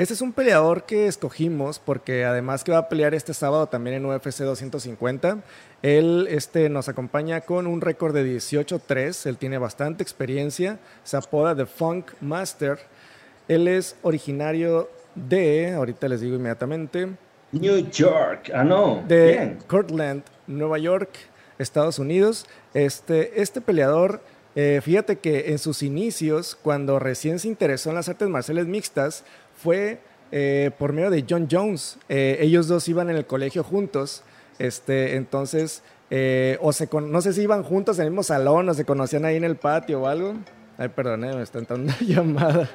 Este es un peleador que escogimos porque además que va a pelear este sábado también en UFC 250. Él este, nos acompaña con un récord de 18-3. Él tiene bastante experiencia. Se apoda The Funk Master. Él es originario de, ahorita les digo inmediatamente, New York. Ah, no. De Cortland, Nueva York, Estados Unidos. Este, este peleador, eh, fíjate que en sus inicios, cuando recién se interesó en las artes marciales mixtas, fue eh, por medio de John Jones. Eh, ellos dos iban en el colegio juntos. Este, entonces, eh, o se no sé si iban juntos en el mismo salón o se conocían ahí en el patio o algo. Ay, perdón, me está entrando una llamada.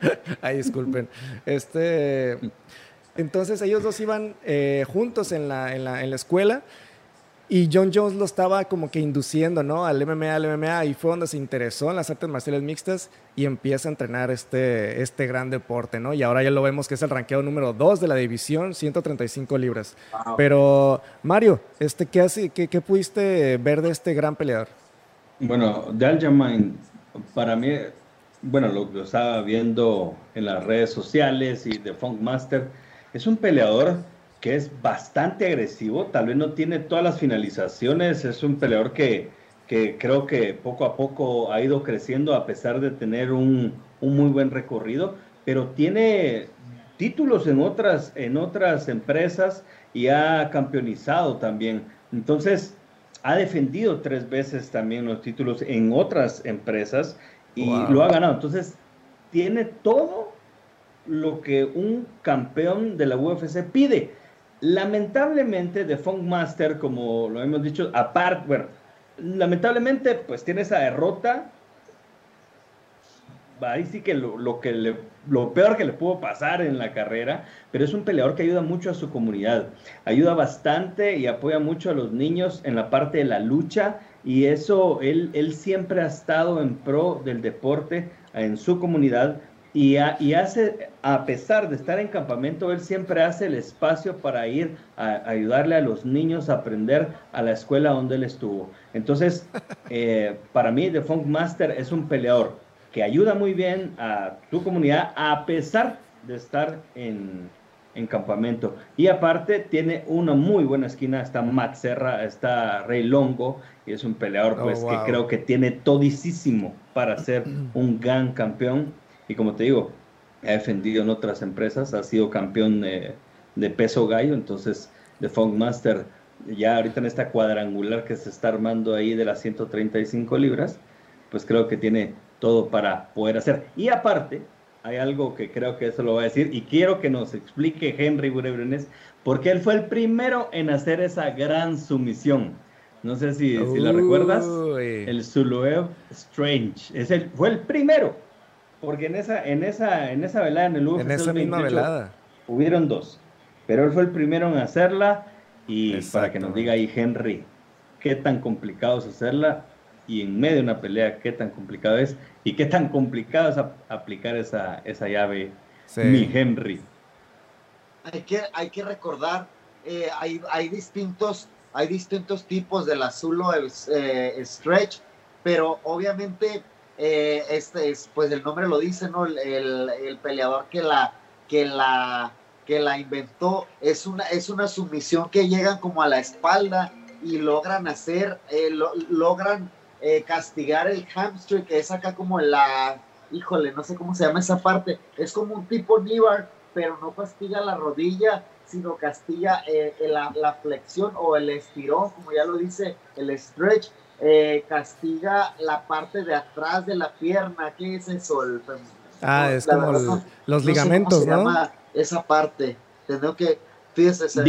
Ay, disculpen. Este, entonces ellos dos iban juntos en la, en la, en la escuela y John Jones lo estaba como que induciendo, ¿no? Al MMA, al MMA, y fue donde se interesó en las artes marciales mixtas y empieza a entrenar este, este gran deporte, ¿no? Y ahora ya lo vemos que es el ranqueado número 2 de la división, 135 libras. Pero, Mario, este, ¿qué, hace, qué, qué, pudiste ver de este gran peleador? Bueno, de Aljamain, para mí, bueno, lo, estaba viendo en las redes sociales y de Funk Master, es un peleador que es bastante agresivo, tal vez no tiene todas las finalizaciones, es un peleador que, que creo que poco a poco ha ido creciendo a pesar de tener un, un, muy buen recorrido, pero tiene títulos en otras, en otras empresas y ha campeonizado también. Entonces, ha defendido tres veces también los títulos en otras empresas y lo ha ganado. Entonces, tiene todo lo que un campeón de la UFC pide. Lamentablemente, The Funk Master, como lo hemos dicho, aparte, bueno, lamentablemente, pues tiene esa derrota. Ahí sí que lo, que le, lo peor que le pudo pasar en la carrera, pero es un peleador que ayuda mucho a su comunidad. Ayuda bastante y apoya mucho a los niños en la parte de la lucha y eso él, él siempre ha estado en pro del deporte en su comunidad y, hace, a pesar de estar en campamento, él siempre hace el espacio para ir a, ayudarle a los niños a aprender a la escuela donde él estuvo. Entonces, eh, para mí, The Funk Master es un peleador que ayuda muy bien a tu comunidad a pesar de estar en, en campamento. Y aparte tiene una muy buena esquina, está Matt Serra, está Rey Longo, y es un peleador oh, pues que creo que tiene todísimo para ser un gran campeón y como te digo, ha defendido en otras empresas, ha sido campeón de, peso gallo, entonces de Funk Master, ya ahorita en esta cuadrangular que se está armando ahí de las 135 libras, pues creo que tiene todo para poder hacer. Y aparte, hay algo que creo que eso lo va a decir y quiero que nos explique Henry Burebrenes, porque él fue el primero en hacer esa gran sumisión. No sé si, si lo recuerdas, el Zuluev Strange. Es el, fue el primero porque en esa, en esa, en esa velada en el UFC en esa misma velada. hubieron dos. Pero él fue el primero en hacerla. Y para que nos diga ahí Henry, qué tan complicado es hacerla. Y en medio de una pelea, qué tan complicado es. Y qué tan complicado es aplicar esa, esa llave, mi Henry. Hay que, hay que recordar, eh, hay, hay, distintos, hay distintos tipos del azul o el eh, stretch, pero obviamente eh, este es, pues el nombre lo dice, ¿no? El, peleador que la, que la, que la inventó es una, es una sumisión que llegan como a la espalda y logran hacer, eh, logran eh, castigar el hamstring, que es acá como la, híjole, no sé cómo se llama esa parte, es como un tipo Nibar, pero no castiga la rodilla, sino castiga la, la, flexión o el estirón, como ya lo dice el stretch, eh, castiga la parte de atrás de la pierna. ¿Qué es eso? ah, es como los ligamentos, ¿no? Llama esa parte. Tengo que. Fíjese,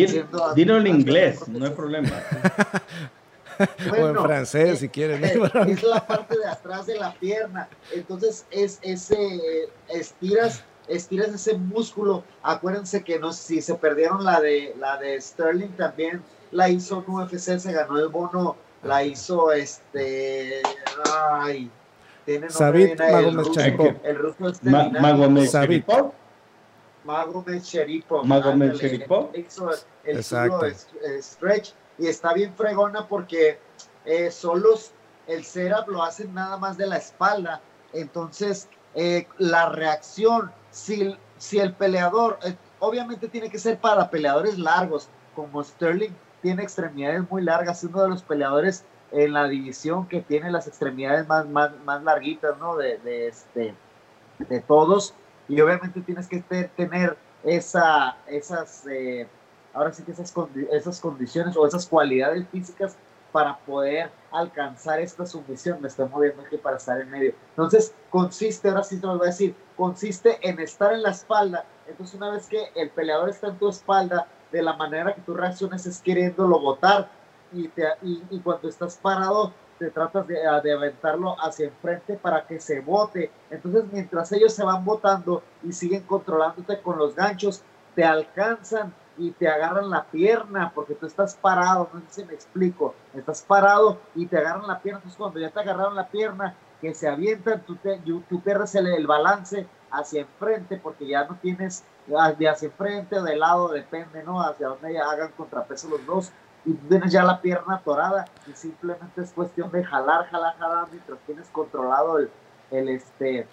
dilo en inglés, no hay problema. o en francés, si quieres. es la parte de atrás de la pierna. Entonces, es ese. Estiras estiras ese músculo. Acuérdense que no si se perdieron la de la de Sterling también la hizo en UFC, se ganó el bono la hizo este. Ay, tiene Sabit Magomed Sharipov. El ruso este. Magomed Sharipov. Magomed Sharipov. Magomed Sharipov. El Exacto. stretch y está bien fregona porque eh, solos el setup lo hacen nada más de la espalda. Entonces eh, la reacción, si, si el peleador, eh, obviamente tiene que ser para peleadores largos, como Sterling tiene extremidades muy largas, es uno de los peleadores en la división que tiene las extremidades más, más, más larguitas, ¿no? De, de, este, de todos. Y obviamente tienes que tener esa, esas, eh, ahora sí que esas, esas condiciones o esas cualidades físicas para poder alcanzar esta sumisión. Me estoy moviendo aquí para estar en medio. Entonces, consiste, ahora sí te lo voy a decir, consiste en estar en la espalda. Entonces, una vez que el peleador está en tu espalda, de la manera que tú reacciones es queriéndolo botar. Y, te, y, cuando estás parado, te tratas de, de, aventarlo hacia enfrente para que se bote. Entonces, mientras ellos se van botando y siguen controlándote con los ganchos, te alcanzan y te agarran la pierna porque tú estás parado, no sé si me explico, estás parado y te agarran la pierna, entonces cuando ya te agarraron la pierna, que se avientan, tú, te, tú pierdes el, el, balance hacia enfrente porque ya no tienes de hacia enfrente o de lado, depende, ¿no? Hacia donde ya hagan contrapeso los dos y tienes ya la pierna atorada y simplemente es cuestión de jalar, jalar, jalar mientras tienes controlado el, el este,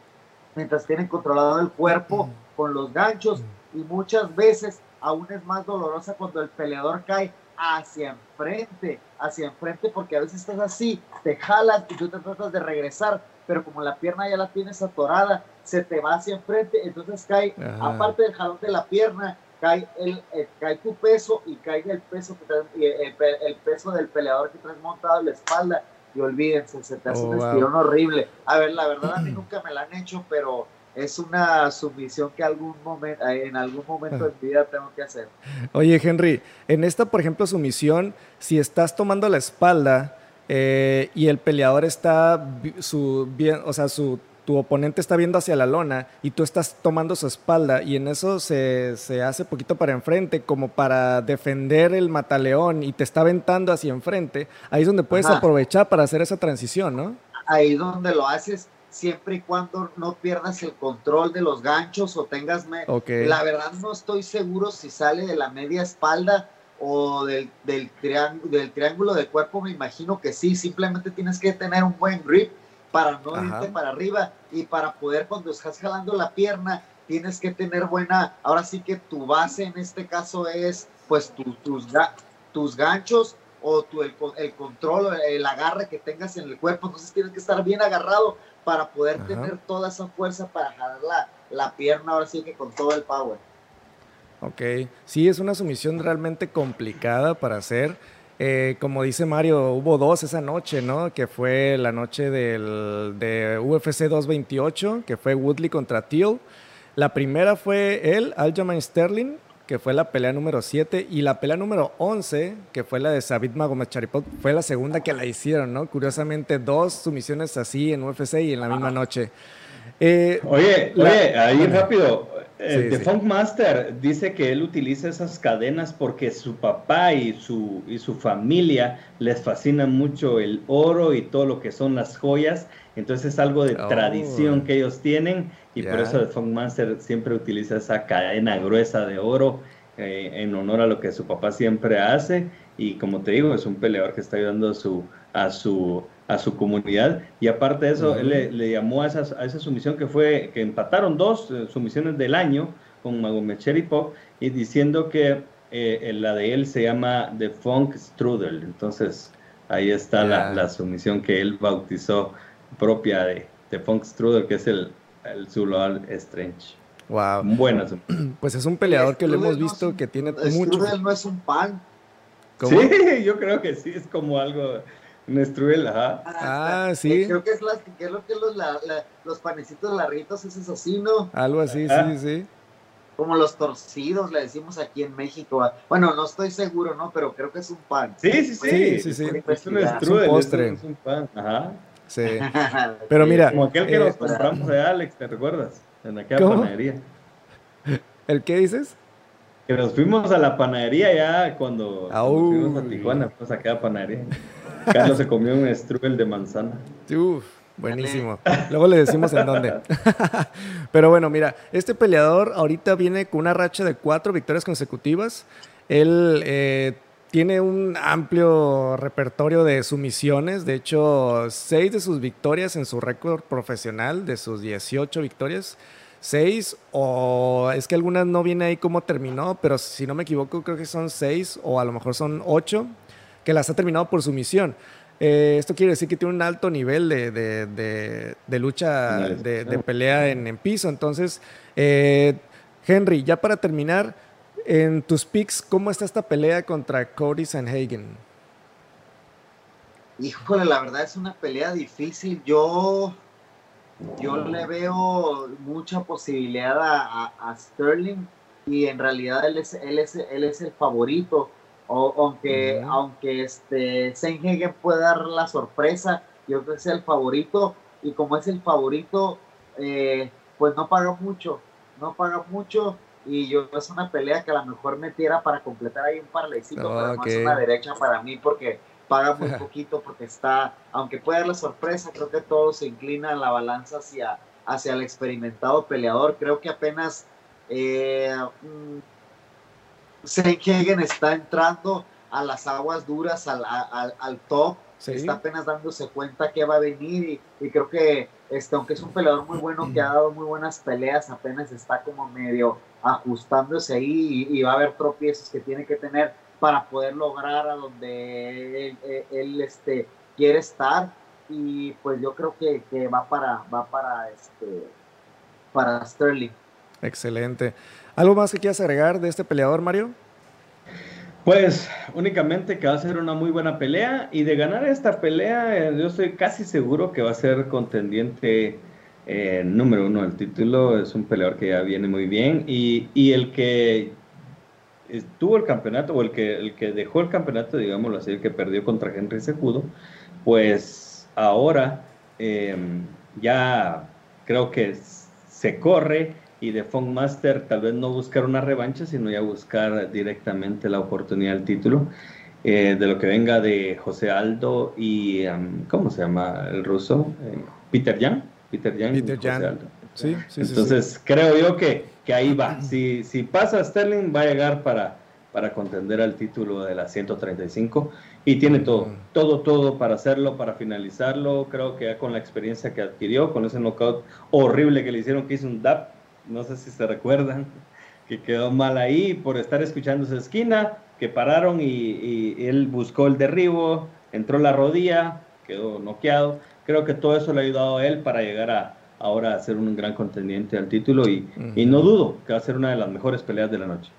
mientras tienen controlado el cuerpo con los ganchos y muchas veces aún es más dolorosa cuando el peleador cae hacia enfrente, hacia enfrente, porque a veces estás así, te jalas y tú te tratas de regresar, pero como la pierna ya la tienes atorada, se te va hacia enfrente, entonces cae, aparte del jalón de la pierna, cae, el, eh, cae tu peso y cae el peso, que el, peso del peleador que traes montado en la espalda, y olvídense, se te hace oh, un estirón horrible. A ver, la verdad a mí nunca me la han hecho, pero es una sumisión que algún momento, en algún momento de mi vida tengo que hacer. Oye, Henry, en esta, por ejemplo, sumisión, si estás tomando la espalda eh, y el peleador está, su, bien, o sea, su, tu oponente está viendo hacia la lona y tú estás tomando su espalda y en eso se, se hace poquito para enfrente, como para defender el mataleón y te está aventando hacia enfrente, ahí es donde puedes aprovechar para hacer esa transición, ¿no? Ahí donde lo haces siempre y cuando no pierdas el control de los ganchos o tengas... La verdad no estoy seguro si sale de la media espalda o del, del, del triángulo del cuerpo, me imagino que sí, simplemente tienes que tener un buen grip para no irte para arriba y para poder cuando estás jalando la pierna, tienes que tener buena, ahora sí que tu base en este caso es pues tus, tus ganchos o tu, el, el control, el agarre que tengas en el cuerpo, entonces tienes que estar bien agarrado para poder tener toda esa fuerza para jalar la, pierna ahora sí que con todo el power. Ok, sí, es una sumisión realmente complicada para hacer. Eh, como dice Mario, hubo dos esa noche, ¿no? Que fue la noche del, de UFC 228, que fue Woodley contra Teal. La primera fue él, Aljamain Sterling, que fue la pelea número 7, y la pelea número 11, que fue la de Sabit Magomedcharipov, fue la segunda que la hicieron, ¿no? Curiosamente, dos sumisiones así en UFC y en la misma noche. Eh, oye, oye, ahí rápido, el de Funk Master dice que él utiliza esas cadenas porque su papá y su, y su familia les fascina mucho el oro y todo lo que son las joyas, entonces es algo de oh. tradición que ellos tienen y por eso el Funk Master siempre utiliza esa cadena gruesa de oro eh, en honor a lo que su papá siempre hace. Y como te digo, es un peleador que está ayudando a su, a su, a su comunidad. Y aparte de eso, él le, llamó a, a, esa sumisión que fue, que empataron dos eh, sumisiones del año con Magomed Cheripov y diciendo que eh, la de él se llama The Funk Strudel. Entonces, ahí está la, la, sumisión que él bautizó propia de, de Funk Strudel, que es el, el Zulual Strange. Wow. Buenas. Pues es un peleador que lo hemos visto que tiene mucho. no es un pan. Sí, yo creo que sí, es como algo. Un strudel, ajá. Ah, sí. Creo que es, la, que lo que los, la, los panecitos larritos, ese es así, ¿no? Algo así, sí, sí. Como los torcidos, le decimos aquí en México. Bueno, no estoy seguro, ¿no? Pero creo que es un pan. Sí, sí, sí. sí, sí, Es un strudel, es un postre. Es un pan, ajá. Sí. Pero mira. Como aquel que nos eh, compramos de Alex, ¿te recuerdas? En aquella panadería. ¿El qué dices? Que nos fuimos a la panadería ya cuando, fuimos a Tijuana, pues a aquella panadería. Carlos se comió un strudel de manzana. Uf, buenísimo. Luego le decimos en dónde. Pero bueno, mira, este peleador ahorita viene con una racha de cuatro victorias consecutivas. Él eh, tiene un amplio repertorio de sumisiones. De hecho, seis de sus victorias en su récord profesional, de sus 18 victorias, seis, o es que algunas no viene ahí cómo terminó, pero si no me equivoco, creo que son seis, o a lo mejor son ocho, que las ha terminado por sumisión. Eh, esto quiere decir que tiene un alto nivel de, lucha, de, pelea en, piso. Entonces, eh, Henry, ya para terminar, en tus picks, ¿cómo está esta pelea contra Cody Sanhagen? Híjole, la verdad es una pelea difícil. Yo, yo le veo mucha posibilidad a, Sterling y en realidad él es, él es, él es el favorito. O, aunque, aunque este Sanhagen puede dar la sorpresa, yo creo que es el favorito. Y como es el favorito, eh, pues no paga mucho. No paga mucho y yo es una pelea que a lo mejor metiera para completar ahí un parlecito, pero no es una derecha para mí porque paga muy poquito porque está, aunque pueda dar la sorpresa, creo que todo se inclina en la balanza hacia, hacia el experimentado peleador. Creo que apenas eh, mm, está entrando a las aguas duras, al, al, al top está apenas dándose cuenta que va a venir y, creo que este, aunque es un peleador muy bueno que ha dado muy buenas peleas, apenas está como medio ajustándose ahí y, va a haber tropiezos que tiene que tener para poder lograr a donde él, este, quiere estar y pues yo creo que, que va para va para este para Sterling. Excelente. ¿Algo más que quieras agregar de este peleador, Mario? Pues únicamente que va a ser una muy buena pelea y de ganar esta pelea eh, yo estoy casi seguro que va a ser contendiente eh, número uno del título. Es un peleador que ya viene muy bien y, y el que tuvo el campeonato o el que, el que dejó el campeonato, digámoslo así, el que perdió contra Henry Sejudo, pues ahora em, ya creo que se corre y de Funk Master tal vez no buscar una revancha, sino ya buscar directamente la oportunidad del título. Eh, de lo que venga de José Aldo y, ¿cómo se llama el ruso? Eh, Peter Jan. Peter Jan. Peter Jan. Sí, sí, Entonces creo yo que, que ahí va. Si, si pasa Sterling, va a llegar para, para contender al título de la 135 y tiene todo, todo, todo para hacerlo, para finalizarlo. Creo que ya con la experiencia que adquirió, con ese knockout horrible que le hicieron, que hizo un DAP, no sé si se recuerdan, que quedó mal ahí por estar escuchando esa esquina, que pararon y, él buscó el derribo, entró la rodilla, quedó noqueado. Creo que todo eso le ha ayudado a él para llegar a ahora a ser un gran contendiente al título y, y no dudo que va a ser una de las mejores peleas de la noche.